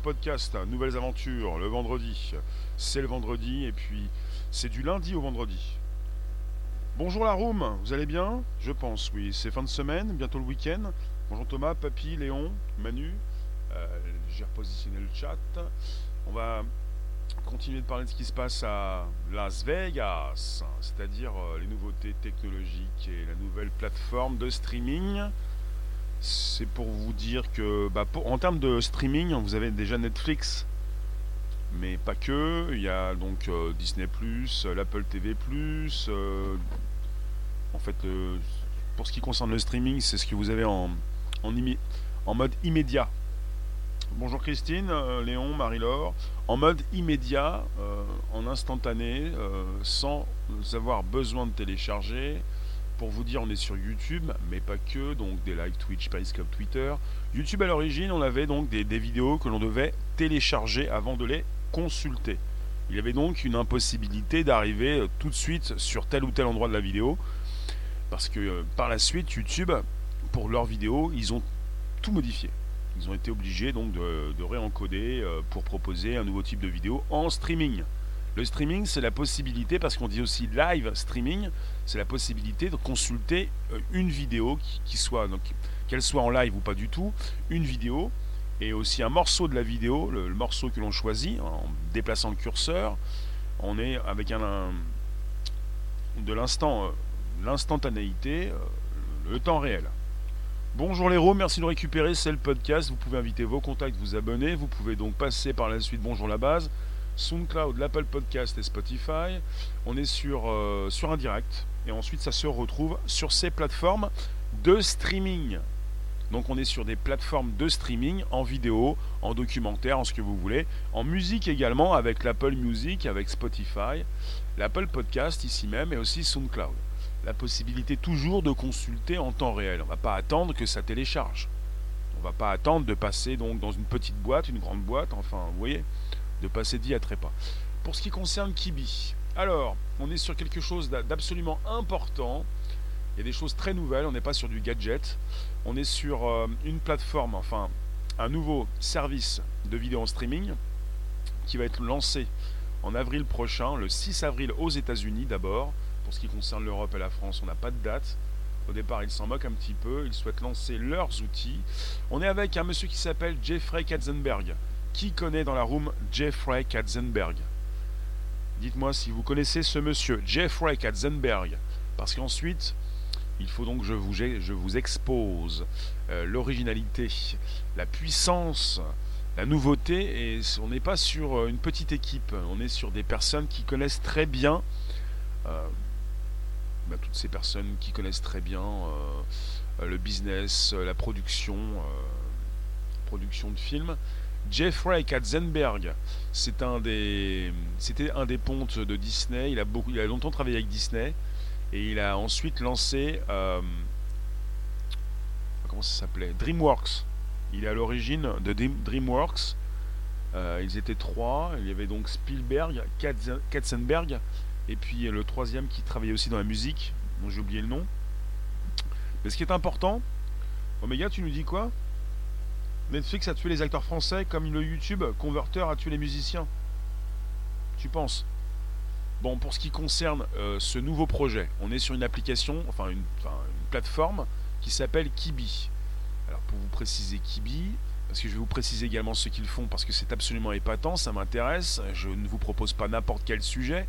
podcast, Nouvelles Aventures, le vendredi. C'est le vendredi et puis c'est du lundi au vendredi. Bonjour la room, vous allez bien? Je pense, oui. C'est fin de semaine, bientôt le week-end. Bonjour Thomas, Papy, Léon, Manu. Euh, j'ai repositionné le chat. On va continuer de parler de ce qui se passe à Las Vegas, c'est-à-dire euh, les nouveautés technologiques et la nouvelle plateforme de streaming. C'est pour vous dire que, bah, en termes de streaming, vous avez déjà Netflix, mais pas que. Il y a donc euh, Disney l'Apple TV euh, en fait, pour ce qui concerne le streaming, c'est ce que vous avez en, mode immédiat. Bonjour Christine, euh, Léon, Marie-Laure. En mode immédiat, euh, en instantané, euh, sans avoir besoin de télécharger. Pour vous dire, on est sur YouTube, mais pas que, donc des live Twitch, Periscope, Twitter. YouTube à l'origine, on avait donc des, vidéos que l'on devait télécharger avant de les consulter. Il y avait donc une impossibilité d'arriver tout de suite sur tel ou tel endroit de la vidéo, parce que par la suite, YouTube, pour leurs vidéos, ils ont tout modifié. Ils ont été obligés donc de, réencoder euh, pour proposer un nouveau type de vidéo en streaming. Le streaming, c'est la possibilité, parce qu'on dit aussi live streaming, c'est la possibilité de consulter euh, une vidéo qui, soit, qu'elle soit en live ou pas du tout, une vidéo et aussi un morceau de la vidéo, le, morceau que l'on choisit en déplaçant le curseur. On est avec un, de l'instant, euh, l'instantanéité, le temps réel. Bonjour les héros, merci de récupérer, c'est le podcast. Vous pouvez inviter vos contacts, vous abonner. Vous pouvez donc passer par la suite Bonjour la base, SoundCloud, l'Apple Podcast et Spotify. On est sur, euh, sur un direct et ensuite ça se retrouve sur ces plateformes de streaming. Donc on est sur des plateformes de streaming en vidéo, en documentaire, en ce que vous voulez, en musique également avec l'Apple Music, avec Spotify, l'Apple Podcast ici même et aussi SoundCloud la possibilité toujours de consulter en temps réel. On ne va pas attendre que ça télécharge. On ne va pas attendre de passer donc dans une petite boîte, une grande boîte, enfin, vous voyez, de passer d'y à trépas. Pour ce qui concerne Kibi, alors, on est sur quelque chose d'absolument important. Il y a des choses très nouvelles, on n'est pas sur du gadget. On est sur euh, une plateforme, enfin, un nouveau service de vidéo en streaming qui va être lancé en avril prochain, le 6 avril aux États-Unis d'abord, pour ce qui concerne l'Europe et la France, on n'a pas de date. Au départ, ils s'en moquent un petit peu. Ils souhaitent lancer leurs outils. On est avec un monsieur qui s'appelle Jeffrey Katzenberg. Qui connaît dans la room Jeffrey Katzenberg? Dites-moi si vous connaissez ce monsieur, Jeffrey Katzenberg. Parce qu'ensuite, il faut donc que je vous, expose euh, l'originalité, la puissance, la nouveauté. Et on n'est pas sur euh, une petite équipe. On est sur des personnes qui connaissent très bien. Euh, bah, toutes ces personnes qui connaissent très bien le business, la production, production de films. Jeffrey Katzenberg, c'était un des pontes de Disney. Il a longtemps travaillé avec Disney et il a ensuite lancé, s'appelait, DreamWorks. Il est à l'origine de DreamWorks. ils étaient trois. Il y avait donc Spielberg, Katzenberg et puis le troisième qui travaillait aussi dans la musique, dont j'ai oublié le nom. Mais ce qui est important, Omega, tu nous dis quoi? Netflix a tué les acteurs français comme le YouTube Converter a tué les musiciens. Tu penses? Bon, pour ce qui concerne euh, ce nouveau projet, on est sur une application, enfin une, plateforme qui s'appelle Kibi. Alors pour vous préciser Kibi, parce que je vais vous préciser également ce qu'ils font, parce que c'est absolument épatant, ça m'intéresse, je ne vous propose pas n'importe quel sujet.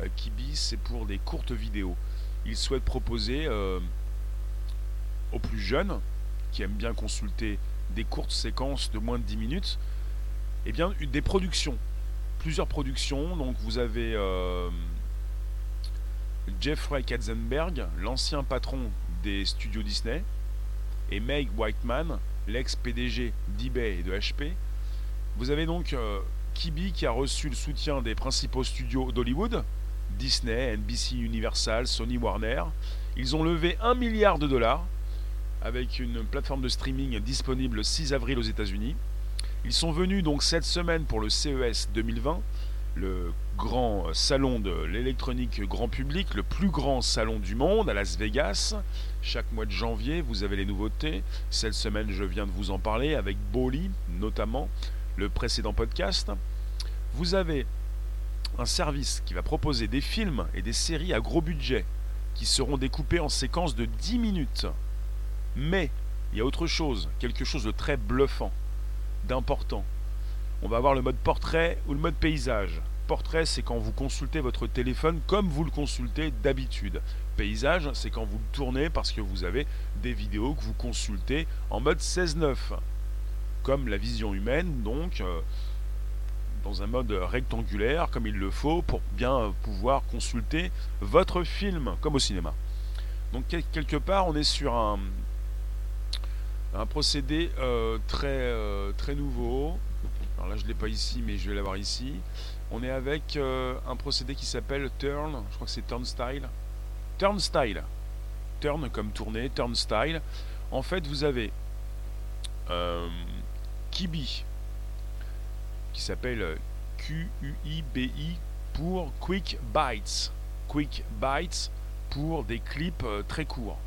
Euh, Kibi, c'est pour des courtes vidéos. Il souhaite proposer euh, aux plus jeunes, qui aiment bien consulter des courtes séquences de moins de 10 minutes, eh bien, des productions. Plusieurs productions. Donc, vous avez euh, Jeffrey Katzenberg, l'ancien patron des studios Disney, et Meg Whiteman, l'ex-PDG d'eBay et de HP. Vous avez donc Kibi qui a reçu le soutien des principaux studios d'Hollywood, Disney, NBC Universal, Sony Warner. Ils ont levé 1 milliard de dollars avec une plateforme de streaming disponible le 6 avril aux États-Unis. Ils sont venus donc cette semaine pour le CES 2020 le grand salon de l'électronique grand public, le plus grand salon du monde à Las Vegas. Chaque mois de janvier, vous avez les nouveautés. Cette semaine, je viens de vous en parler avec Boli, notamment, le précédent podcast. Vous avez un service qui va proposer des films et des séries à gros budget qui seront découpés en séquences de 10 minutes. Mais il y a autre chose, quelque chose de très bluffant, d'important. On va avoir le mode portrait ou le mode paysage. Portrait, c'est quand vous consultez votre téléphone comme vous le consultez d'habitude. Paysage, c'est quand vous le tournez parce que vous avez des vidéos que vous consultez en mode 16-9. Comme la vision humaine, donc, euh, dans un mode rectangulaire, comme il le faut, pour bien pouvoir consulter votre film, comme au cinéma. Donc, quelque part, on est sur un, un procédé euh, très, euh, très nouveau. Alors là, je ne l'ai pas ici, mais je vais l'avoir ici. On est avec euh, un procédé qui s'appelle Turn. Je crois que c'est Turn Style. Turn comme tourner, Turn Style. En fait, vous avez Kibi, qui s'appelle Q-U-I-B-I pour Quick Bites. Quick Bites pour des clips très courts.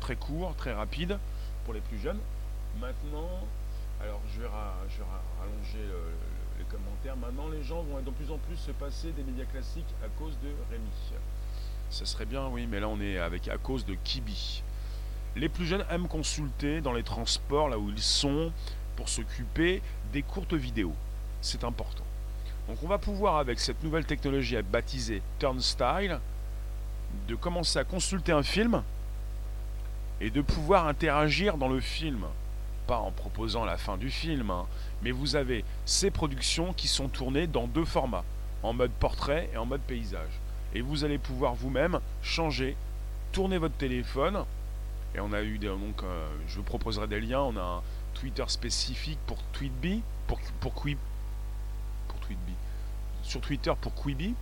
Très courts, très rapides pour les plus jeunes. Maintenant, alors je vais, rallonger les commentaires. Maintenant, les gens vont de plus en plus se passer des médias classiques à cause de Rémi. Ça serait bien, oui, mais là on est avec à cause de Kibi. Les plus jeunes aiment consulter dans les transports, là où ils sont, pour s'occuper des courtes vidéos. C'est important. Donc on va pouvoir, avec cette nouvelle technologie baptisée Turnstyle, de commencer à consulter un film et de pouvoir interagir dans le film. Pas en proposant la fin du film, hein, mais vous avez ces productions qui sont tournées dans deux formats, en mode portrait et en mode paysage. Et vous allez pouvoir vous-même changer, tourner votre téléphone. Et on a eu des. Donc, euh, je vous proposerai des liens. On a un Twitter spécifique pour Tweetbee, pour, pour, pour Tweetbee, sur Twitter pour Quibi,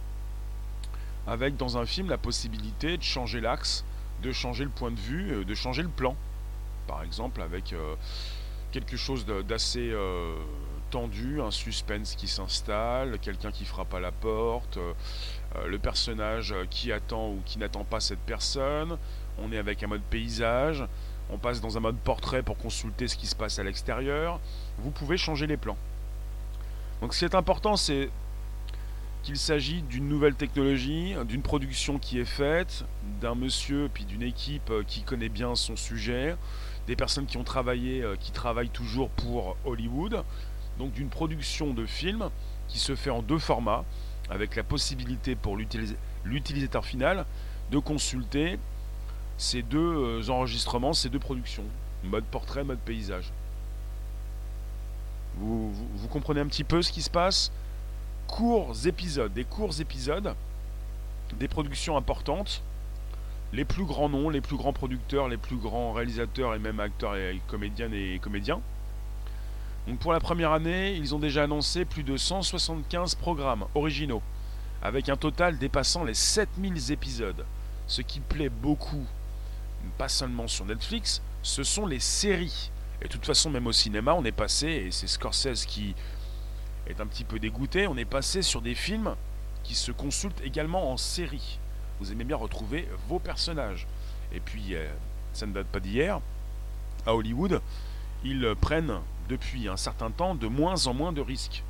avec dans un film la possibilité de changer l'axe de changer le point de vue, euh, de changer le plan. Par exemple, avec euh, quelque chose d'assez euh, tendu, un suspense qui s'installe, quelqu'un qui frappe à la porte, le personnage qui attend ou qui n'attend pas cette personne. On est avec un mode paysage. On passe dans un mode portrait pour consulter ce qui se passe à l'extérieur. Vous pouvez changer les plans. Donc ce qui est important, c'est qu'il s'agit d'une nouvelle technologie, d'une production qui est faite, d'un monsieur puis d'une équipe euh, qui connaît bien son sujet, des personnes qui ont travaillé, euh, qui travaillent toujours pour Hollywood, donc d'une production de films qui se fait en deux formats, avec la possibilité pour l'utilisateur final de consulter ces deux euh, enregistrements, ces deux productions, mode portrait, mode paysage. vous, vous comprenez un petit peu ce qui se passe? Courts épisodes, des courts épisodes, des productions importantes, les plus grands noms, les plus grands producteurs, les plus grands réalisateurs et même acteurs et comédiennes et comédiens. Donc pour la première année, ils ont déjà annoncé plus de 175 programmes originaux, avec un total dépassant les 7000 épisodes. Ce qui plaît beaucoup, pas seulement sur Netflix, ce sont les séries. Et de toute façon, même au cinéma, on est passé, et c'est Scorsese qui est un petit peu dégoûté, on est passé sur des films qui se consultent également en série. Vous aimez bien retrouver vos personnages. Et puis, euh, ça ne date pas d'hier, à Hollywood, ils prennent depuis un certain temps de moins en moins de risques.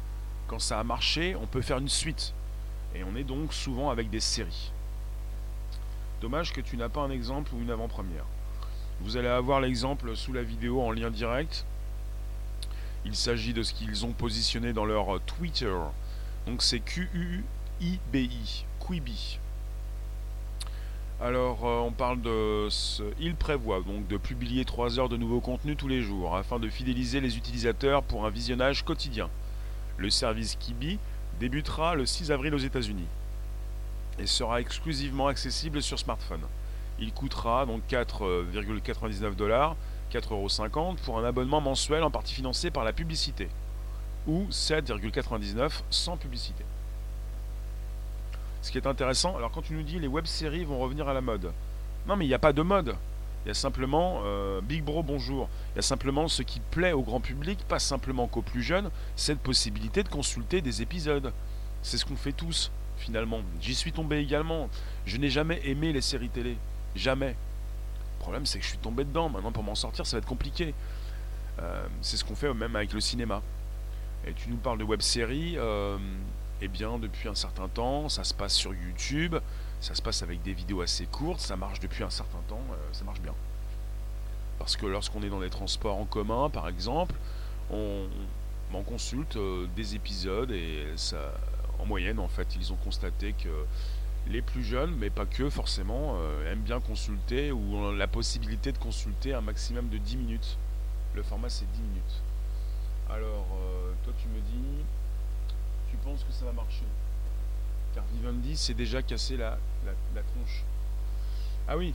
Quand ça a marché, on peut faire une suite. Et on est donc souvent avec des séries. Dommage que tu n'as pas un exemple ou une avant-première. Vous allez avoir l'exemple sous la vidéo en lien direct. Il s'agit de ce qu'ils ont positionné dans leur euh, Twitter. Donc c'est Q-U-I-B-I, Quibi. Alors, euh, on parle de. Ce... Il prévoit donc de publier 3 heures de nouveaux contenus tous les jours afin de fidéliser les utilisateurs pour un visionnage quotidien. Le service Kibi débutera le 6 avril aux États-Unis et sera exclusivement accessible sur smartphone. Il coûtera donc 4,99 dollars 4,50€ pour un abonnement mensuel en partie financé par la publicité, ou 7,99€ sans publicité. Ce qui est intéressant, alors quand tu nous dis les web-séries vont revenir à la mode, non mais il n'y a pas de mode. Il y a simplement, euh, Big Bro bonjour, il y a simplement ce qui plaît au grand public, pas simplement qu'aux plus jeunes, cette possibilité de consulter des épisodes. C'est ce qu'on fait tous, finalement. J'y suis tombé également. Je n'ai jamais aimé les séries télé. Jamais. Le problème, c'est que je suis tombé dedans. Maintenant, pour m'en sortir, ça va être compliqué. Euh, c'est ce qu'on fait même avec le cinéma. Et tu nous parles de web-série. Euh, eh bien, depuis un certain temps, ça se passe sur YouTube. Ça se passe avec des vidéos assez courtes. Ça marche depuis un certain temps. Euh, ça marche bien. Parce que lorsqu'on est dans les transports en commun, par exemple, on, consulte des épisodes et en moyenne, en fait, ils ont constaté que les plus jeunes, mais pas que forcément, aiment bien consulter ou ont la possibilité de consulter un maximum de 10 minutes. Le format c'est 10 minutes. Alors, euh, toi tu me dis, tu penses que ça va marcher? Car Vivendi s'est déjà cassé la, la, tronche. Ah oui,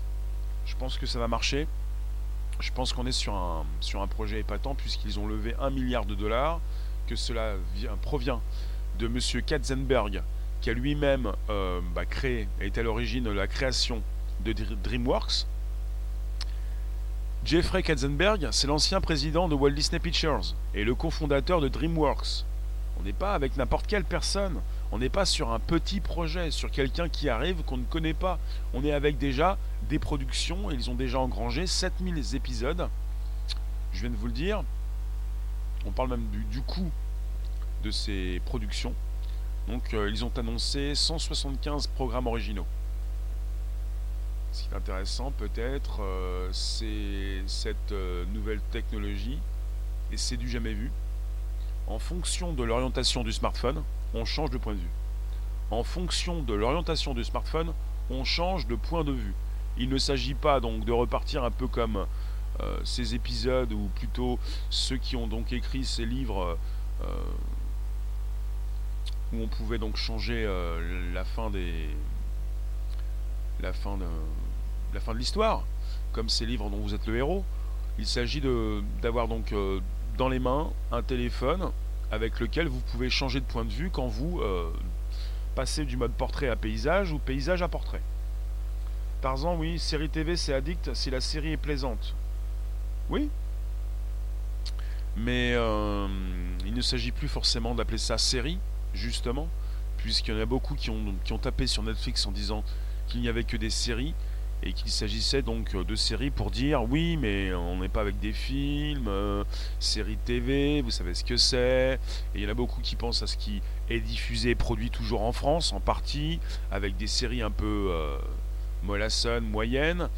je pense que ça va marcher. Je pense qu'on est sur un, sur un projet épatant puisqu'ils ont levé 1 milliard de dollars, que cela vient, provient de M. Katzenberg, qui a lui-même euh, bah, créé, est à l'origine de la création de DreamWorks, Jeffrey Katzenberg, c'est l'ancien président de Walt Disney Pictures et le cofondateur de DreamWorks. On n'est pas avec n'importe quelle personne. On n'est pas sur un petit projet, sur quelqu'un qui arrive qu'on ne connaît pas. On est avec déjà des productions. Ils ont déjà engrangé 7000 épisodes. Je viens de vous le dire. On parle même du, coût de ces productions. Donc euh, ils ont annoncé 175 programmes originaux. Ce qui est intéressant peut-être, euh, c'est cette euh, nouvelle technologie, et c'est du jamais vu. En fonction de l'orientation du smartphone, on change de point de vue. En fonction de l'orientation du smartphone, on change de point de vue. Il ne s'agit pas donc de repartir un peu comme ces épisodes, ou plutôt ceux qui ont donc écrit ces livres où on pouvait donc changer la fin des la fin de la fin de l'histoire, comme ces livres dont vous êtes le héros. Il s'agit d'avoir donc euh, dans les mains un téléphone avec lequel vous pouvez changer de point de vue quand vous euh, passez du mode portrait à paysage ou paysage à portrait. Tarzan, oui, série TV c'est addict si la série est plaisante. Oui. Mais euh, il ne s'agit plus forcément d'appeler ça série, justement, puisqu'il y en a beaucoup qui ont, qui ont tapé sur Netflix en disant qu'il n'y avait que des séries et qu'il s'agissait donc de séries pour dire oui mais on n'est pas avec des films, euh, séries TV, vous savez ce que c'est, et il y en a beaucoup qui pensent à ce qui est diffusé et produit toujours en France en partie, avec des séries un peu euh, mollassonnes, moyennes.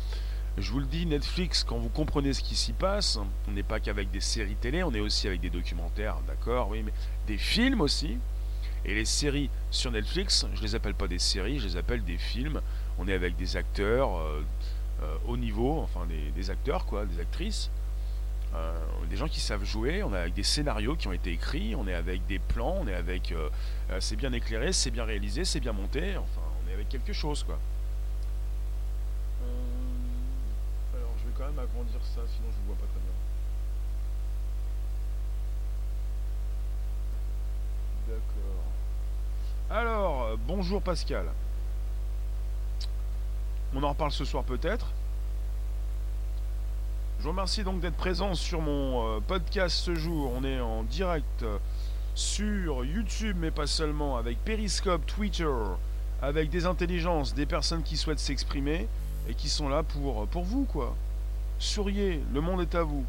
Je vous le dis, Netflix, quand vous comprenez ce qui s'y passe, on n'est pas qu'avec des séries télé, on est aussi avec des documentaires, d'accord, oui, mais des films aussi. Et les séries sur Netflix, je les appelle pas des séries, je les appelle des films on est avec des acteurs euh, euh, haut niveau, enfin des, acteurs quoi, des actrices, euh, des gens qui savent jouer, on est avec des scénarios qui ont été écrits, on est avec des plans, on est avec c'est bien éclairé, c'est bien réalisé, c'est bien monté, enfin on est avec quelque chose quoi. alors je vais quand même agrandir ça, sinon je ne vois pas très bien. D'accord. Alors, bonjour Pascal. On en reparle ce soir peut-être. Je vous remercie donc d'être présent sur mon euh, podcast ce jour. On est en direct euh, sur YouTube, mais pas seulement, avec Periscope, Twitter, avec des intelligences, des personnes qui souhaitent s'exprimer et qui sont là pour, euh, pour vous, quoi. Souriez, le monde est à vous.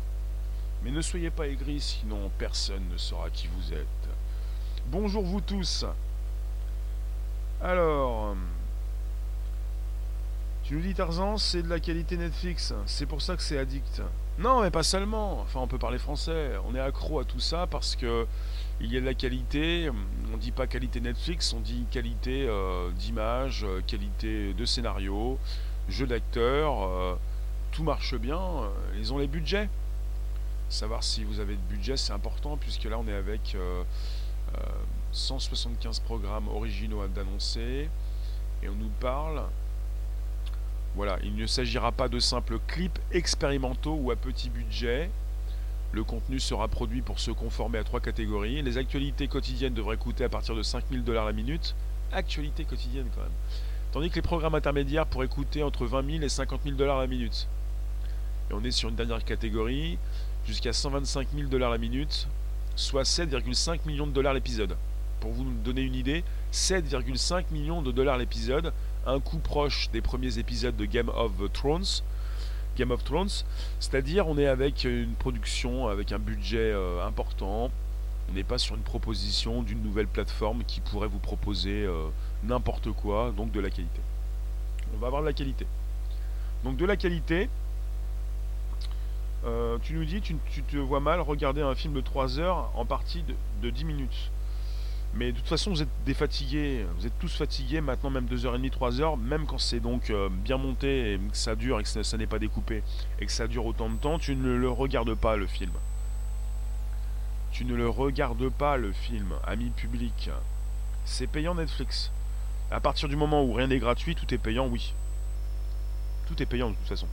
Mais ne soyez pas aigris, sinon personne ne saura qui vous êtes. Bonjour vous tous. Alors... Tu nous dis Tarzan, c'est de la qualité Netflix, c'est pour ça que c'est addict. Non, mais pas seulement. Enfin, on peut parler français. On est accro à tout ça parce que il y a de la qualité. On dit pas qualité Netflix, on dit qualité euh, d'image, euh, qualité de scénario, jeu d'acteur. Euh, tout marche bien. Ils ont les budgets. Savoir si vous avez de budget, c'est important puisque là, on est avec 175 programmes originaux à d'annoncer et on nous parle voilà, il ne s'agira pas de simples clips expérimentaux ou à petit budget. Le contenu sera produit pour se conformer à trois catégories. Les actualités quotidiennes devraient coûter à partir de 5000 dollars la minute. Actualité quotidienne quand même. Tandis que les programmes intermédiaires pourraient coûter entre 20 000 et 50 000 dollars la minute. Et on est sur une dernière catégorie, jusqu'à 125 000 dollars la minute, soit 7,5 millions de dollars l'épisode. Pour vous donner une idée, 7,5 millions de dollars l'épisode, un coût proche des premiers épisodes de Game of Thrones. Game of Thrones, c'est-à-dire on est avec une production avec un budget euh, important. On n'est pas sur une proposition d'une nouvelle plateforme qui pourrait vous proposer euh, n'importe quoi, donc de la qualité. On va avoir de la qualité. Donc de la qualité, euh, tu nous dis, tu, te vois mal regarder un film de 3 heures en partie de, de 10 minutes. Mais de toute façon, vous êtes défatigués, vous êtes tous fatigués maintenant, même 2h30, 3h, même quand c'est donc euh, bien monté et que ça dure et que ça, n'est pas découpé et que ça dure autant de temps, tu ne le regardes pas le film. Tu ne le regardes pas le film, ami public. C'est payant Netflix. À partir du moment où rien n'est gratuit, tout est payant, oui. Tout est payant de toute façon.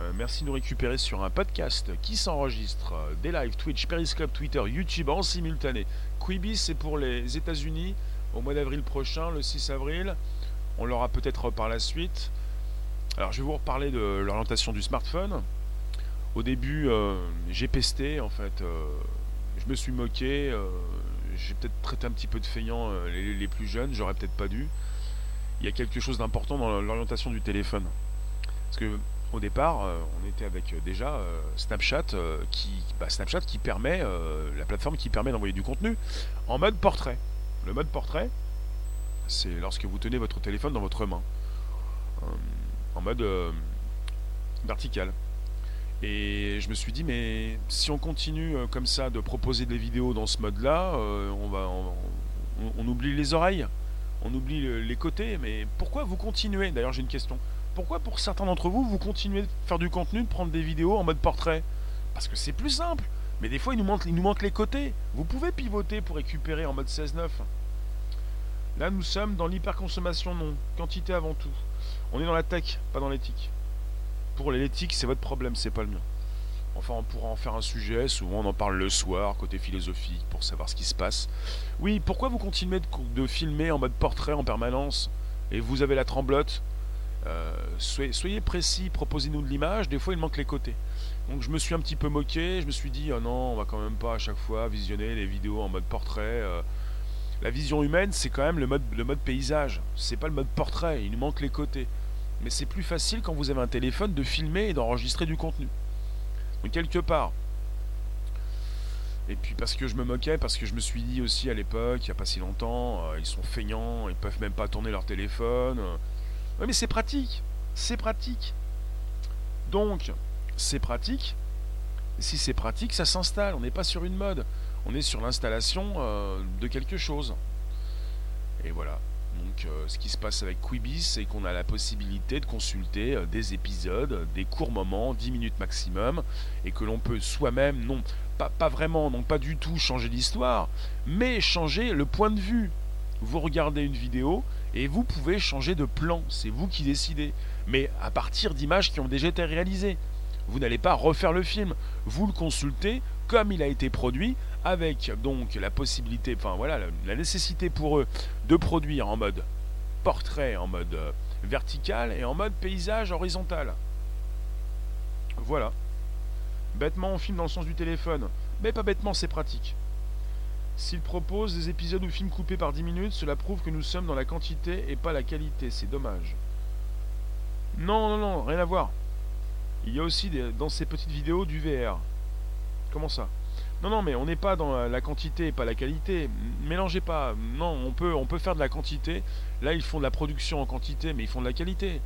Euh, merci de nous récupérer sur un podcast qui s'enregistre euh, des lives Twitch, Periscope, Twitter, YouTube en simultané. Quibi, c'est pour les États-Unis au mois d'avril prochain, le 6 avril. On l'aura peut-être par la suite. Alors, je vais vous reparler de l'orientation du smartphone. Au début, euh, j'ai pesté en fait. je me suis moqué. j'ai peut-être traité un petit peu de feignant les, les plus jeunes. J'aurais peut-être pas dû. Il y a quelque chose d'important dans l'orientation du téléphone. Parce que au départ, euh, on était avec euh, déjà euh, Snapchat, qui, bah, Snapchat qui permet, la plateforme qui permet d'envoyer du contenu en mode portrait. Le mode portrait, c'est lorsque vous tenez votre téléphone dans votre main, en mode vertical. Et je me suis dit, mais si on continue comme ça de proposer des vidéos dans ce mode-là, on, on, oublie les oreilles, on oublie les côtés. Mais pourquoi vous continuez? D'ailleurs, j'ai une question pourquoi pour certains d'entre vous, vous continuez de faire du contenu, de prendre des vidéos en mode portrait? Parce que c'est plus simple. Mais des fois, il nous, manque, les côtés. Vous pouvez pivoter pour récupérer en mode 16-9. Là, nous sommes dans l'hyperconsommation, non. Quantité avant tout. On est dans la tech, pas dans l'éthique. Pour l'éthique, c'est votre problème, c'est pas le mien. Enfin, on pourra en faire un sujet, souvent on en parle le soir, côté philosophique, pour savoir ce qui se passe. Oui, pourquoi vous continuez de, de filmer en mode portrait en permanence? Et vous avez la tremblote? Euh, soyez, précis, proposez-nous de l'image, des fois il manque les côtés. Donc je me suis un petit peu moqué, je me suis dit, oh non, on va quand même pas à chaque fois visionner les vidéos en mode portrait. Euh. la vision humaine, c'est quand même le mode, le mode paysage, c'est pas le mode portrait, il manque les côtés. Mais c'est plus facile quand vous avez un téléphone de filmer et d'enregistrer du contenu. Donc quelque part. Et puis parce que je me moquais, parce que je me suis dit aussi à l'époque, il n'y a pas si longtemps, euh, ils sont feignants, ils peuvent même pas tourner leur téléphone. Oui, mais c'est pratique. C'est pratique. Donc, c'est pratique. si c'est pratique, ça s'installe. On n'est pas sur une mode. On est sur l'installation euh, de quelque chose. Et voilà. Donc, euh, ce qui se passe avec Quibi, c'est qu'on a la possibilité de consulter euh, des épisodes, des courts moments, 10 minutes maximum, et que l'on peut soi-même, non, pas, pas vraiment, non pas du tout changer l'histoire, mais changer le point de vue. Vous regardez une vidéo et vous pouvez changer de plan, c'est vous qui décidez, mais à partir d'images qui ont déjà été réalisées. Vous n'allez pas refaire le film, vous le consultez comme il a été produit, avec donc la possibilité, enfin voilà, la nécessité pour eux de produire en mode portrait, en mode euh, vertical et en mode paysage horizontal. Voilà. Bêtement, on filme dans le sens du téléphone, mais pas bêtement, c'est pratique. S'il propose des épisodes ou films coupés par 10 minutes, cela prouve que nous sommes dans la quantité et pas la qualité. C'est dommage. Non, non, non, rien à voir. Il y a aussi dans ces petites vidéos du VR. Comment ça? Non, non, mais on n'est pas dans la quantité et pas la qualité. Mélangez pas. Non, on peut, faire de la quantité. Là, ils font de la production en quantité, mais ils font de la qualité.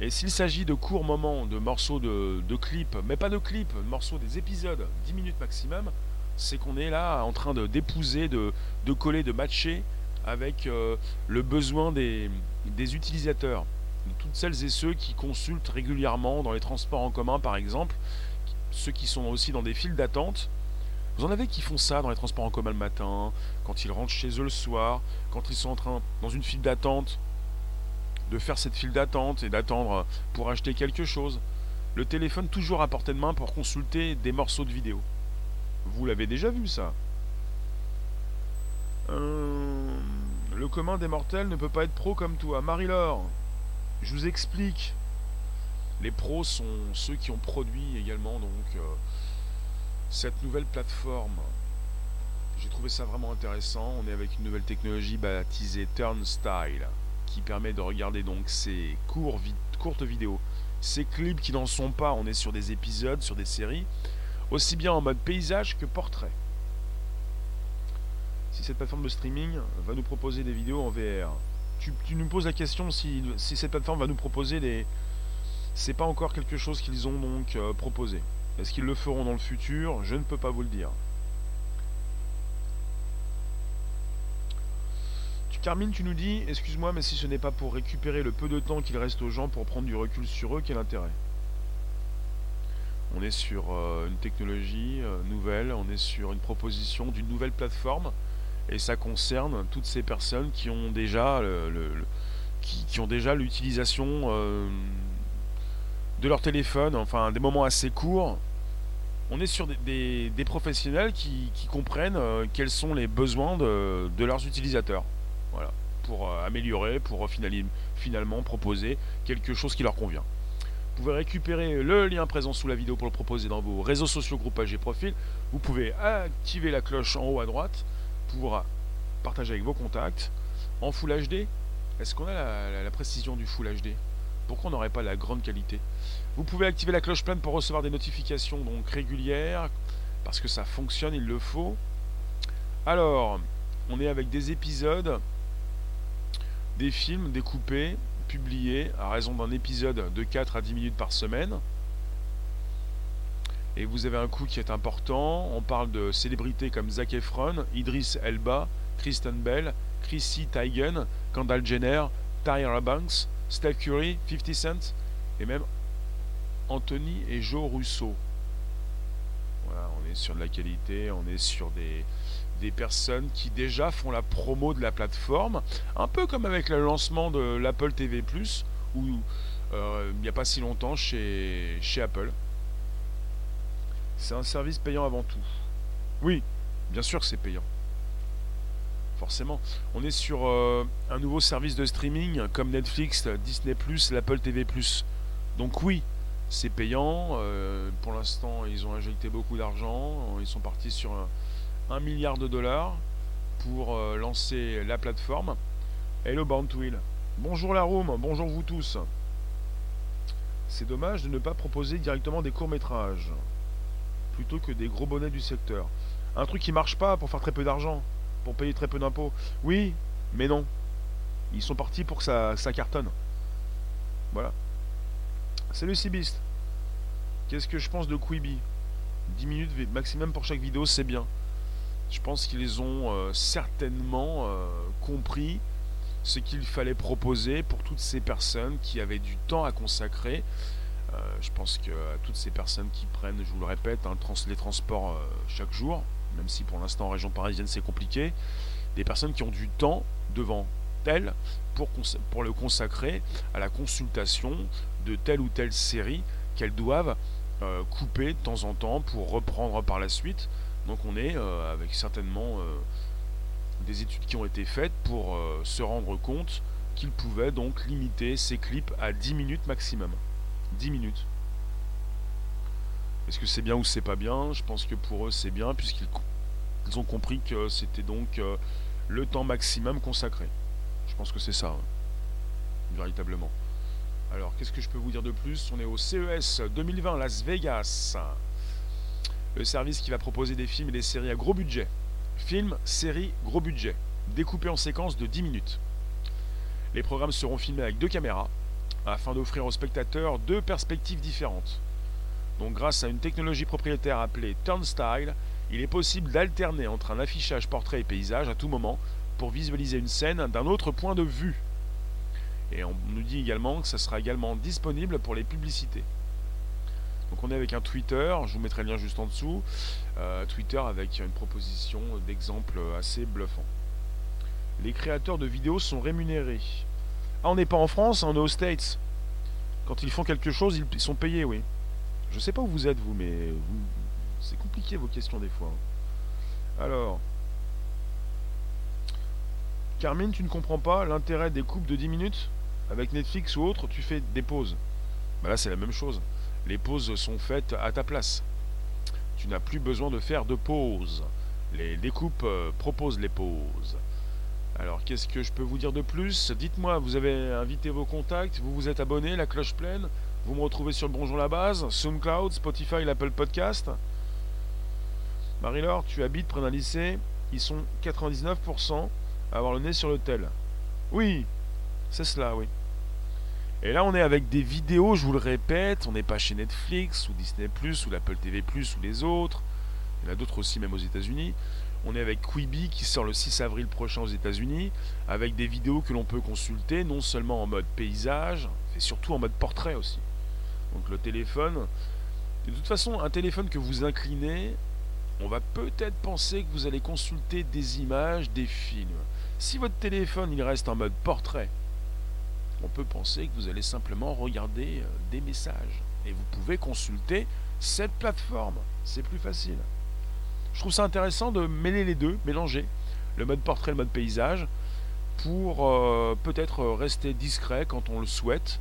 Et s'il s'agit de courts moments, de morceaux de, de clips, mais pas de clips, de morceaux des épisodes, 10 minutes maximum, c'est qu'on est là en train de d'épouser, de, de, coller, de matcher avec euh, le besoin des, des utilisateurs, de toutes celles et ceux qui consultent régulièrement dans les transports en commun par exemple, ceux qui sont aussi dans des files d'attente. Vous en avez qui font ça dans les transports en commun le matin, quand ils rentrent chez eux le soir, quand ils sont en train, dans une file d'attente, de faire cette file d'attente et d'attendre pour acheter quelque chose. Le téléphone toujours à portée de main pour consulter des morceaux de vidéo. Vous l'avez déjà vu ça euh, Le commun des mortels ne peut pas être pro comme toi. Marie-Laure, je vous explique. Les pros sont ceux qui ont produit également donc euh, cette nouvelle plateforme. j'ai trouvé ça vraiment intéressant. On est avec une nouvelle technologie baptisée Turnstyle qui permet de regarder donc ces courtes vidéos, ces clips qui n'en sont pas. On est sur des épisodes, sur des séries, aussi bien en mode paysage que portrait. Si cette plateforme de streaming va nous proposer des vidéos en VR, tu, nous poses la question si, cette plateforme va nous proposer des. C'est pas encore quelque chose qu'ils ont donc euh, proposé. Est-ce qu'ils le feront dans le futur? Je ne peux pas vous le dire. Carmine, tu nous dis, excuse-moi, mais si ce n'est pas pour récupérer le peu de temps qu'il reste aux gens pour prendre du recul sur eux, quel intérêt? On est sur euh, une technologie euh, nouvelle, on est sur une proposition d'une nouvelle plateforme, et ça concerne toutes ces personnes qui ont déjà qui, ont déjà l'utilisation euh, de leur téléphone, enfin des moments assez courts. On est sur des, professionnels qui, comprennent quels sont les besoins de leurs utilisateurs. Voilà, pour améliorer, pour finalement proposer quelque chose qui leur convient. Vous pouvez récupérer le lien présent sous la vidéo pour le proposer dans vos réseaux sociaux, groupages et profils. Vous pouvez activer la cloche en haut à droite pour partager avec vos contacts. En Full HD, est-ce qu'on a la, précision du Full HD Pourquoi on n'aurait pas la grande qualité? Vous pouvez activer la cloche pleine pour recevoir des notifications donc régulières, parce que ça fonctionne, il le faut. Alors, on est avec des épisodes des films découpés, publiés à raison d'un épisode de 4 à 10 minutes par semaine. Et vous avez un coup qui est important. On parle de célébrités comme Zac Efron, Idris Elba, Kristen Bell, Chrissy Teigen, Kendall Jenner, Tyra Banks, Steph Curry, 50 Cent et même Anthony et Joe Russo. Voilà, on est sur de la qualité, on est sur des, des personnes qui déjà font la promo de la plateforme, un peu comme avec le lancement de l'Apple TV ⁇ ou il n'y a pas si longtemps chez, chez Apple. C'est un service payant avant tout. Oui, bien sûr que c'est payant. Forcément. On est sur euh, un nouveau service de streaming comme Netflix, Disney ⁇ l'Apple TV ⁇ Donc oui, c'est payant. Euh, pour l'instant, ils ont injecté beaucoup d'argent. Ils sont partis sur 1 milliard de dollars pour euh, lancer la plateforme. Hello Born to Bonjour la room, bonjour vous tous. C'est dommage de ne pas proposer directement des courts-métrages plutôt que des gros bonnets du secteur. Un truc qui marche pas pour faire très peu d'argent, pour payer très peu d'impôts. Oui, mais non. Ils sont partis pour que ça, cartonne. Voilà. Salut Sibist. Qu'est-ce que je pense de Quibi? 10 minutes maximum pour chaque vidéo, c'est bien. Je pense qu'ils ont euh, certainement euh, compris ce qu'il fallait proposer pour toutes ces personnes qui avaient du temps à consacrer. Euh, je pense que toutes ces personnes qui prennent, je vous le répète, hein, les transports chaque jour, même si pour l'instant en région parisienne c'est compliqué, des personnes qui ont du temps devant elles pour le consacrer à la consultation de telle ou telle série qu'elles doivent couper de temps en temps pour reprendre par la suite. Donc on est euh, avec certainement euh, des études qui ont été faites pour euh, se rendre compte qu'ils pouvaient donc limiter ces clips à 10 minutes maximum. 10 minutes. Est-ce que c'est bien ou c'est pas bien? Je pense que pour eux c'est bien puisqu'ils ont compris que c'était donc le temps maximum consacré. Je pense que c'est ça, hein, véritablement. Alors qu'est-ce que je peux vous dire de plus? On est au CES 2020 Las Vegas le service qui va proposer des films et des séries à gros budget. Films, séries, gros budget, découpés en séquences de 10 minutes. Les programmes seront filmés avec deux caméras, afin d'offrir aux spectateurs deux perspectives différentes. Donc grâce à une technologie propriétaire appelée Turnstyle, il est possible d'alterner entre un affichage portrait et paysage à tout moment pour visualiser une scène d'un autre point de vue. Et on nous dit également que ça sera également disponible pour les publicités. Donc on est avec un Twitter, je vous mettrai le lien juste en dessous. Euh, Twitter avec une proposition d'exemple assez bluffant. Les créateurs de vidéos sont rémunérés. Ah, on n'est pas en France, on est aux States. Quand ils font quelque chose, ils sont payés, oui. Je sais pas où vous êtes, vous, mais c'est compliqué vos questions des fois. Alors. Carmine, tu ne comprends pas l'intérêt des coupes de 10 minutes Avec Netflix ou autre, tu fais des pauses. Bah là, c'est la même chose les pauses sont faites à ta place. Tu n'as plus besoin de faire de pause. Les découpes euh, proposent les pauses. Alors, qu'est-ce que je peux vous dire de plus? Dites-moi, vous avez invité vos contacts, vous vous êtes abonné, la cloche pleine, vous me retrouvez sur le Bonjour la Base, SoundCloud, Spotify, l'Apple Podcast? Marie-Laure, tu habites près d'un lycée, ils sont 99% à avoir le nez sur le tel. Oui, c'est cela, oui. Et là, on est avec des vidéos, je vous le répète, on n'est pas chez Netflix ou Disney ⁇ ou l'Apple TV ⁇ ou les autres. Il y en a d'autres aussi, même aux États-Unis. On est avec Quibi qui sort le 6 avril prochain aux États-Unis, avec des vidéos que l'on peut consulter, non seulement en mode paysage, et surtout en mode portrait aussi. Donc le téléphone, de toute façon, un téléphone que vous inclinez, on va peut-être penser que vous allez consulter des images, des films. Si votre téléphone il reste en mode portrait, on peut penser que vous allez simplement regarder euh, des messages. Et vous pouvez consulter cette plateforme. C'est plus facile. Je trouve ça intéressant de mêler les deux, mélanger le mode portrait et le mode paysage pour euh, peut-être rester discret quand on le souhaite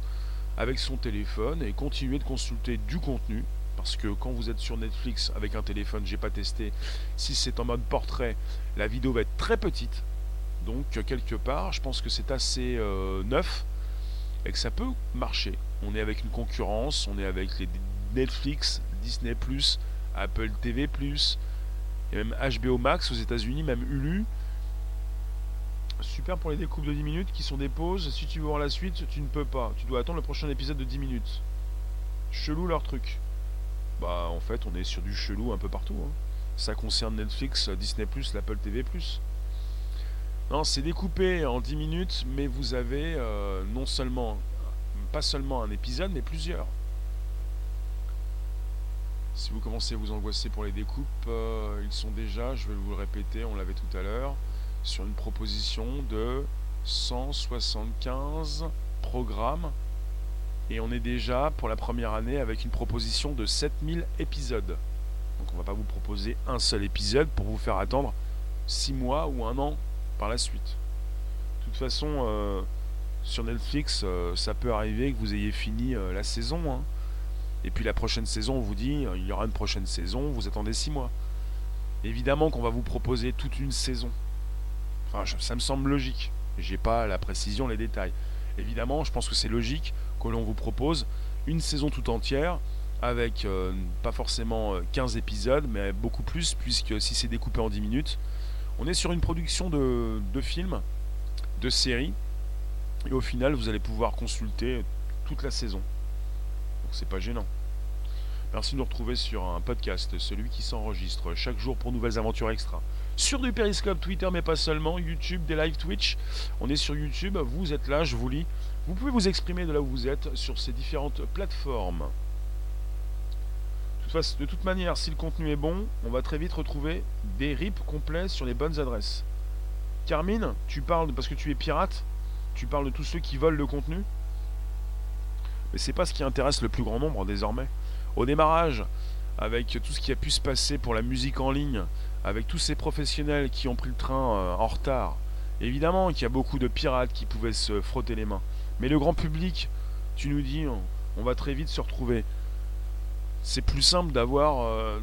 avec son téléphone et continuer de consulter du contenu. Parce que quand vous êtes sur Netflix avec un téléphone, j'ai pas testé, si c'est en mode portrait, la vidéo va être très petite. Donc quelque part, je pense que c'est assez euh, neuf et que ça peut marcher. On est avec une concurrence, on est avec les Netflix, Disney, Apple TV, et même HBO Max aux États-Unis, même Hulu. Super pour les découpes de 10 minutes qui sont des pauses. Si tu veux voir la suite, tu ne peux pas. Tu dois attendre le prochain épisode de 10 minutes. Chelou leur truc. Bah en fait on est sur du chelou un peu partout. Hein. Ça concerne Netflix, Disney, l'Apple TV. Non, c'est découpé en 10 minutes, mais vous avez euh, non seulement, pas seulement un épisode, mais plusieurs. Si vous commencez à vous angoisser pour les découpes, euh, ils sont déjà, je vais vous le répéter, on l'avait tout à l'heure, sur une proposition de 175 programmes. Et on est déjà, pour la première année, avec une proposition de 7000 épisodes. Donc on va pas vous proposer un seul épisode pour vous faire attendre 6 mois ou un an par la suite. De toute façon, euh, sur Netflix, euh, ça peut arriver que vous ayez fini euh, la saison. Hein. Et puis la prochaine saison, on vous dit, il y aura une prochaine saison, vous attendez 6 mois. Évidemment qu'on va vous proposer toute une saison. Enfin, ça me semble logique. J'ai pas la précision, les détails. Évidemment, je pense que c'est logique que l'on vous propose une saison tout entière avec pas forcément 15 épisodes, mais beaucoup plus, puisque si c'est découpé en 10 minutes, on est sur une production de, films, de séries, et au final, vous allez pouvoir consulter toute la saison. Donc c'est pas gênant. Merci de nous retrouver sur un podcast, celui qui s'enregistre chaque jour pour nouvelles aventures extra. Sur du Periscope, Twitter, mais pas seulement, YouTube, des live Twitch. On est sur YouTube, vous êtes là, je vous lis. Vous pouvez vous exprimer de là où vous êtes sur ces différentes plateformes de toute manière, si le contenu est bon, on va très vite retrouver des rips complets sur les bonnes adresses. Carmine, tu parles parce que tu es pirate, tu parles de tous ceux qui volent le contenu. Mais c'est pas ce qui intéresse le plus grand nombre désormais. Au démarrage, avec tout ce qui a pu se passer pour la musique en ligne, avec tous ces professionnels qui ont pris le train euh, en retard, évidemment qu'il y a beaucoup de pirates qui pouvaient se frotter les mains. Mais le grand public, tu nous dis, on va très vite se retrouver c'est plus simple d'avoir euh,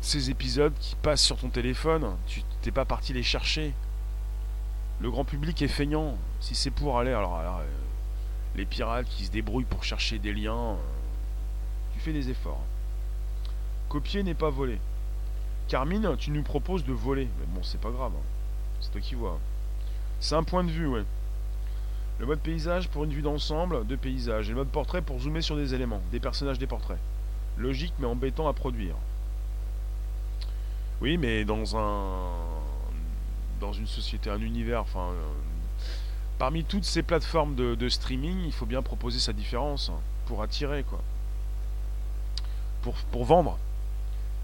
ces épisodes qui passent sur ton téléphone. Tu t'es pas parti les chercher. Le grand public est feignant. Si c'est pour aller, alors, euh, les pirates qui se débrouillent pour chercher des liens, euh, tu fais des efforts. Copier n'est pas voler. Carmine, tu nous proposes de voler. Mais bon, c'est pas grave. Hein. C'est toi qui vois. C'est un point de vue, ouais. Le mode paysage pour une vue d'ensemble de paysage. Et le mode portrait pour zoomer sur des éléments, des personnages, des portraits. Logique mais embêtant à produire. Oui, mais dans un dans une société, un univers, enfin, euh, parmi toutes ces plateformes de, streaming, il faut bien proposer sa différence pour attirer, quoi, pour, pour vendre.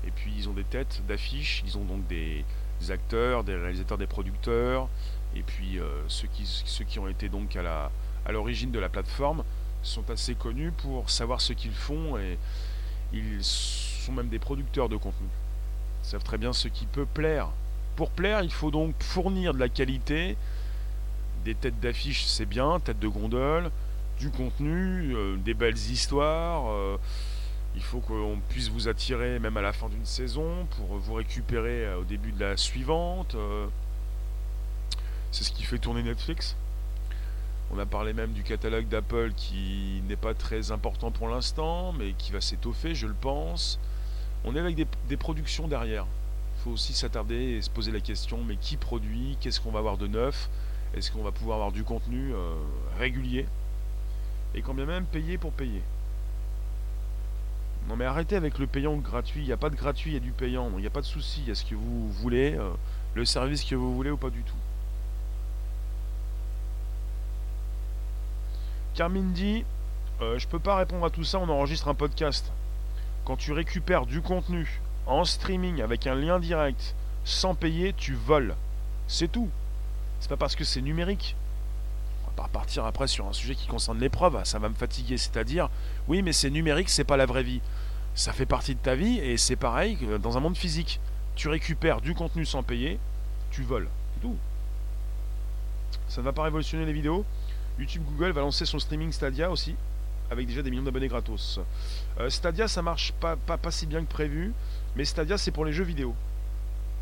Et puis ils ont des têtes d'affiches, ils ont donc des, acteurs, des réalisateurs, des producteurs, et puis euh, ceux, qui, ceux qui ont été donc à la à l'origine de la plateforme sont assez connus pour savoir ce qu'ils font et, ils sont même des producteurs de contenu. Ils savent très bien ce qui peut plaire. Pour plaire, il faut donc fournir de la qualité, des têtes d'affiche, c'est bien, têtes de gondole, du contenu, euh, des belles histoires, euh, Il faut qu'on puisse vous attirer même à la fin d'une saison pour vous récupérer euh, au début de la suivante. C'est ce qui fait tourner Netflix. On a parlé même du catalogue d'Apple qui n'est pas très important pour l'instant, mais qui va s'étoffer, je le pense. On est avec des, productions derrière. Il faut aussi s'attarder et se poser la question, mais qui produit Qu'est-ce qu'on va avoir de neuf? Est-ce qu'on va pouvoir avoir du contenu euh, régulier? Et quand bien même payer pour payer. Non mais arrêtez avec le payant gratuit. Il n'y a pas de gratuit, il y a du payant. Il n'y a pas de souci. Il y a ce que vous voulez, euh, le service que vous voulez ou pas du tout. Carmine dit euh, Je peux pas répondre à tout ça, on enregistre un podcast. Quand tu récupères du contenu en streaming avec un lien direct sans payer, tu voles. C'est tout. C'est pas parce que c'est numérique. On va pas repartir après sur un sujet qui concerne l'épreuve, ça va me fatiguer. C'est-à-dire, oui, mais c'est numérique, c'est pas la vraie vie. Ça fait partie de ta vie et c'est pareil que dans un monde physique. Tu récupères du contenu sans payer, tu voles. C'est tout. Ça ne va pas révolutionner les vidéos YouTube Google va lancer son streaming Stadia aussi, avec déjà des millions d'abonnés gratos. Euh, Stadia, ça marche pas, pas, si bien que prévu, mais Stadia, c'est pour les jeux vidéo.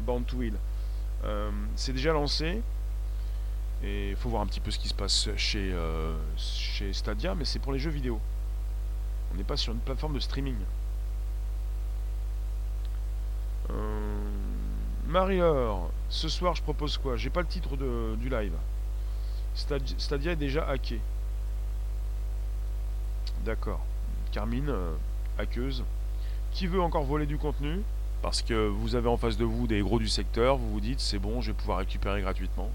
Bound to. Euh, c'est déjà lancé. Et il faut voir un petit peu ce qui se passe chez, euh, chez Stadia, mais c'est pour les jeux vidéo. On n'est pas sur une plateforme de streaming. marie ce soir je propose quoi? J'ai pas le titre du live. Stadia est déjà hacké. D'accord. Carmine, euh, hackeuse. Qui veut encore voler du contenu? Parce que vous avez en face de vous des gros du secteur, vous vous dites c'est bon, je vais pouvoir récupérer gratuitement.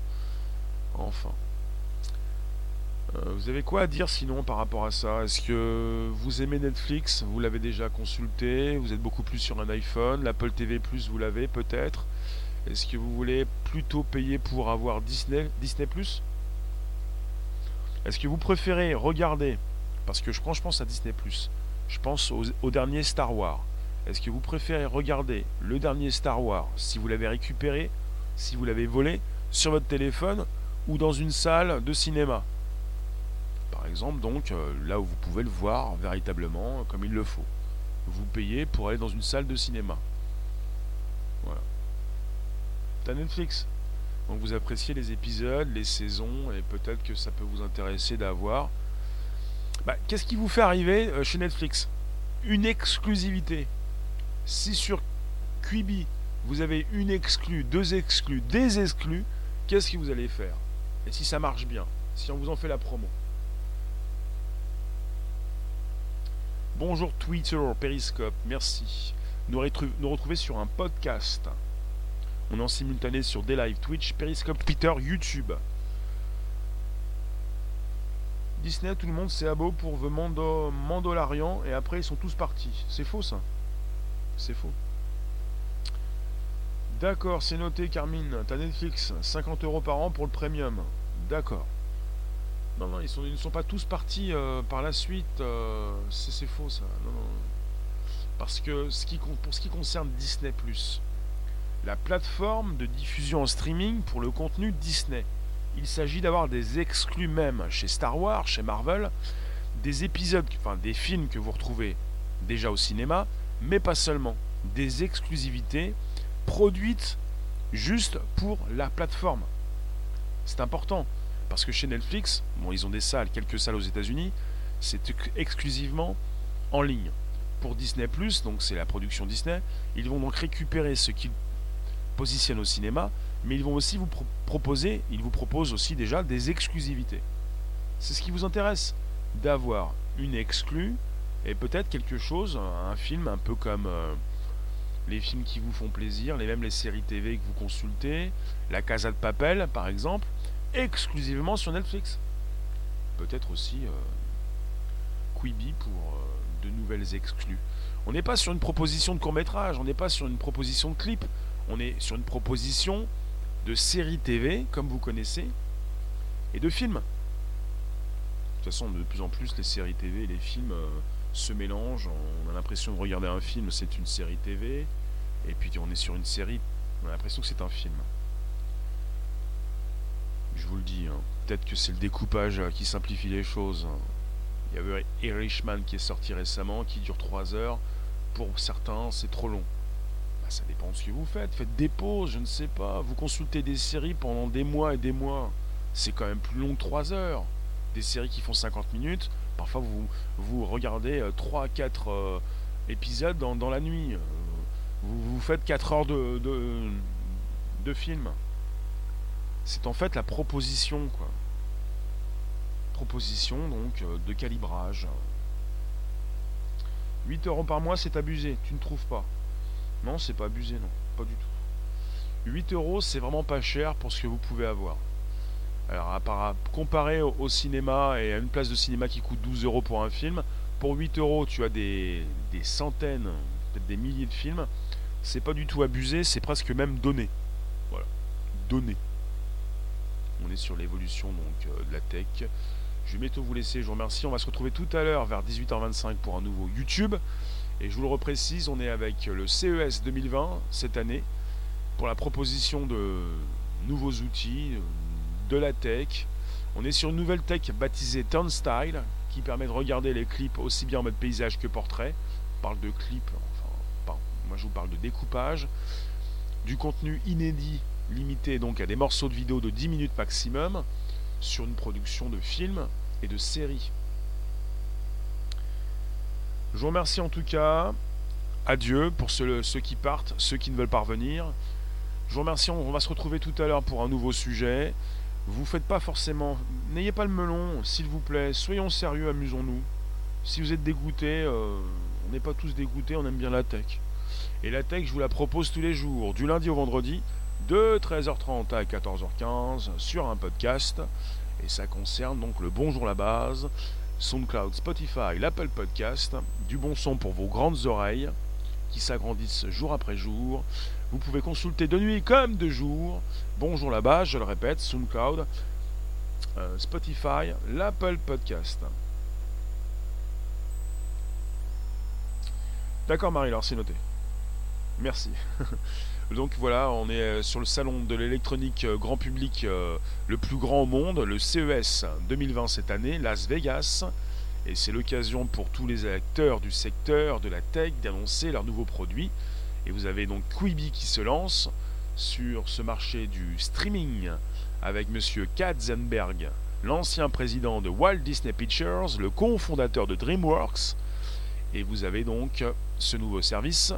Enfin. Euh, vous avez quoi à dire sinon par rapport à ça? Est-ce que vous aimez Netflix? Vous l'avez déjà consulté? Vous êtes beaucoup plus sur un iPhone? L'Apple TV Plus, vous l'avez peut-être? Est-ce que vous voulez plutôt payer pour avoir Disney, Disney Plus? Est-ce que vous préférez regarder, parce que je, quand je pense à Disney ⁇ je pense au, dernier Star Wars. Est-ce que vous préférez regarder le dernier Star Wars, si vous l'avez récupéré, si vous l'avez volé, sur votre téléphone ou dans une salle de cinéma? Par exemple, donc, euh, là où vous pouvez le voir véritablement comme il le faut. Vous payez pour aller dans une salle de cinéma. Voilà. T'as Netflix? Donc vous appréciez les épisodes, les saisons, et peut-être que ça peut vous intéresser d'avoir. Bah, qu'est-ce qui vous fait arriver euh, chez Netflix? Une exclusivité. Si sur Quibi, vous avez une exclue, deux exclus, des exclus, qu'est-ce que vous allez faire? Et si ça marche bien Si on vous en fait la promo? Bonjour Twitter, Periscope, merci. Nous, nous retrouver sur un podcast. On est en simultané sur des live Twitch, Periscope, Twitter, YouTube. Disney, tout le monde c'est abo pour The Mando, Mandalorian et après ils sont tous partis. C'est faux ça? C'est faux. D'accord, c'est noté Carmine. T'as Netflix, 50 euros par an pour le premium. D'accord. Non, non, ils, ne sont pas tous partis euh, par la suite. Euh, c'est faux ça. Parce que ce qui, pour ce qui concerne Disney, la plateforme de diffusion en streaming pour le contenu Disney. Il s'agit d'avoir des exclus même chez Star Wars, chez Marvel, des épisodes, enfin des films que vous retrouvez déjà au cinéma, mais pas seulement, des exclusivités produites juste pour la plateforme. C'est important parce que chez Netflix, bon, ils ont des salles, quelques salles aux États-Unis, c'est exclusivement en ligne. Pour Disney donc c'est la production Disney, ils vont donc récupérer ce qu'ils positionnent au cinéma, mais ils vont aussi vous proposer, ils vous proposent aussi déjà des exclusivités. C'est ce qui vous intéresse, d'avoir une exclue et peut-être quelque chose, un film un peu comme euh, les films qui vous font plaisir, les mêmes les séries TV que vous consultez, La Casa de Papel par exemple, exclusivement sur Netflix. Peut-être aussi euh, Quibi pour euh, de nouvelles exclus. On n'est pas sur une proposition de court métrage, on n'est pas sur une proposition de clip, on est sur une proposition de série TV, comme vous connaissez, et de films. De toute façon, de plus en plus, les séries TV et les films euh, se mélangent. On a l'impression de regarder un film, c'est une série TV. Et puis on est sur une série, on a l'impression que c'est un film. Je vous le dis, hein. peut-être que c'est le découpage euh, qui simplifie les choses. Il Il y avait Irishman qui est sorti récemment, qui dure 3 heures. Pour certains, c'est trop long. Bah, ça dépend de ce que vous faites. Faites des pauses, je ne sais pas. Vous consultez des séries pendant des mois et des mois. C'est quand même plus long que 3 heures. Des séries qui font 50 minutes. Parfois, vous, vous regardez 3 à 4 épisodes dans, la nuit. Euh, vous, faites 4 heures de, de, film. C'est en fait la proposition, quoi. Proposition donc euh, de calibrage. 8 euros par mois, c'est abusé, tu ne trouves pas Non, c'est pas abusé, non, pas du tout. 8 euros, c'est vraiment pas cher pour ce que vous pouvez avoir. Alors, à comparé au, cinéma et à une place de cinéma qui coûte 12 euros pour un film, pour 8 euros, tu as des, des centaines, peut-être des milliers de films. C'est pas du tout abusé, c'est presque même donné. Voilà, donné. On est sur l'évolution donc euh, de la tech. Je vais bientôt vous laisser, je vous remercie. On va se retrouver tout à l'heure vers 18h25 pour un nouveau YouTube. Et je vous le reprécise, on est avec le CES 2020 cette année pour la proposition de nouveaux outils, de la tech. On est sur une nouvelle tech baptisée Turnstyle qui permet de regarder les clips aussi bien en mode paysage que portrait. On parle de clips, enfin, moi je vous parle de découpage, du contenu inédit limité donc à des morceaux de vidéo de 10 minutes maximum sur une production de films et de séries. Je vous remercie en tout cas. Adieu pour ceux, qui partent, ceux qui ne veulent pas revenir. Je vous remercie. On va se retrouver tout à l'heure pour un nouveau sujet. Vous faites pas forcément. N'ayez pas le melon, s'il vous plaît. Soyons sérieux, amusons-nous. Si vous êtes dégoûté, euh, on n'est pas tous dégoûtés, on aime bien la tech. Et la tech, je vous la propose tous les jours, du lundi au vendredi, de 13h30 à 14h15 sur un podcast. Et ça concerne donc le Bonjour la base, SoundCloud, Spotify, l'Apple Podcast, du bon son pour vos grandes oreilles qui s'agrandissent jour après jour. Vous pouvez consulter de nuit comme de jour. Bonjour la base, je le répète, SoundCloud, euh, Spotify, l'Apple Podcast. D'accord Marie, alors c'est noté. Merci. Donc voilà, on est euh, sur le salon de l'électronique euh, grand public euh, le plus grand au monde, le CES 2020 cette année, Las Vegas. Et c'est l'occasion pour tous les acteurs du secteur de la tech d'annoncer leurs nouveaux produits. Et vous avez donc Quibi qui se lance sur ce marché du streaming avec monsieur Katzenberg, l'ancien président de Walt Disney Pictures, le cofondateur de DreamWorks. Et vous avez donc ce nouveau service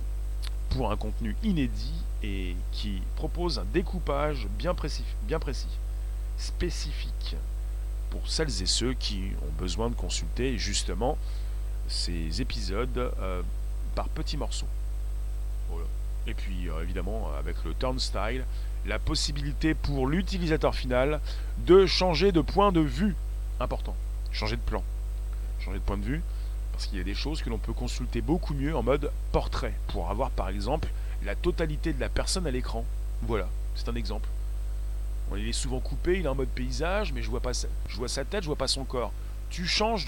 pour un contenu inédit et qui propose un découpage bien précis, bien précis, spécifique pour celles et ceux qui ont besoin de consulter justement ces épisodes euh, par petits morceaux. Et puis euh, évidemment avec le Turnstyle, la possibilité pour l'utilisateur final de changer de point de vue. Important. Changer de plan. Changer de point de vue. Parce qu'il y a des choses que l'on peut consulter beaucoup mieux en mode portrait. Pour avoir par exemple la totalité de la personne à l'écran. Voilà, c'est un exemple. il est souvent coupé, il est en mode paysage, mais je vois pas je vois sa tête, je vois pas son corps. Tu changes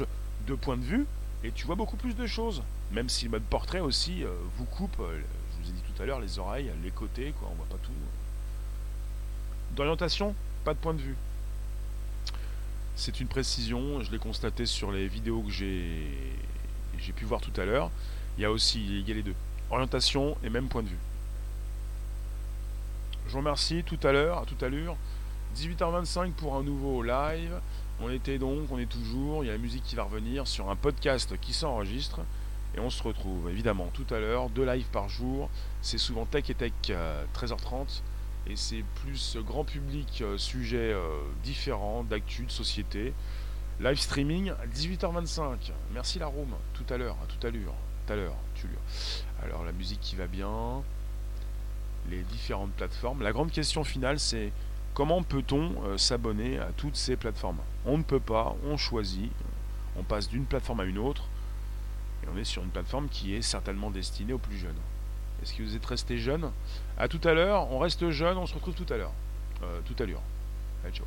de, point de vue et tu vois beaucoup plus de choses. Même si le mode portrait aussi euh, vous coupe, euh, je vous ai dit tout à l'heure, les oreilles, les côtés, quoi, on voit pas tout. D'orientation, pas de point de vue. C'est une précision, je l'ai constaté sur les vidéos que j'ai j'ai pu voir tout à l'heure. Il y a aussi il y a les deux orientation et même point de vue. Je vous remercie tout à l'heure, à toute allure. 18h25 pour un nouveau live. On était donc, on est toujours, il y a la musique qui va revenir sur un podcast qui s'enregistre. Et on se retrouve évidemment tout à l'heure, deux lives par jour. C'est souvent Tech et Tech 13h30. Euh, et c'est plus grand public, euh, sujet euh, différents, d'actu, de société. Live streaming à 18h25. Merci la room, tout à l'heure, à toute allure, tout à l'heure, alors la musique qui va bien, les différentes plateformes. La grande question finale, c'est comment peut-on euh, s'abonner à toutes ces plateformes? On ne peut pas, on choisit, on passe d'une plateforme à une autre, et on est sur une plateforme qui est certainement destinée aux plus jeunes. Est-ce que vous êtes resté jeune À tout à l'heure, on reste jeune, on se retrouve tout à l'heure. Euh, tout à l'heure. Ciao.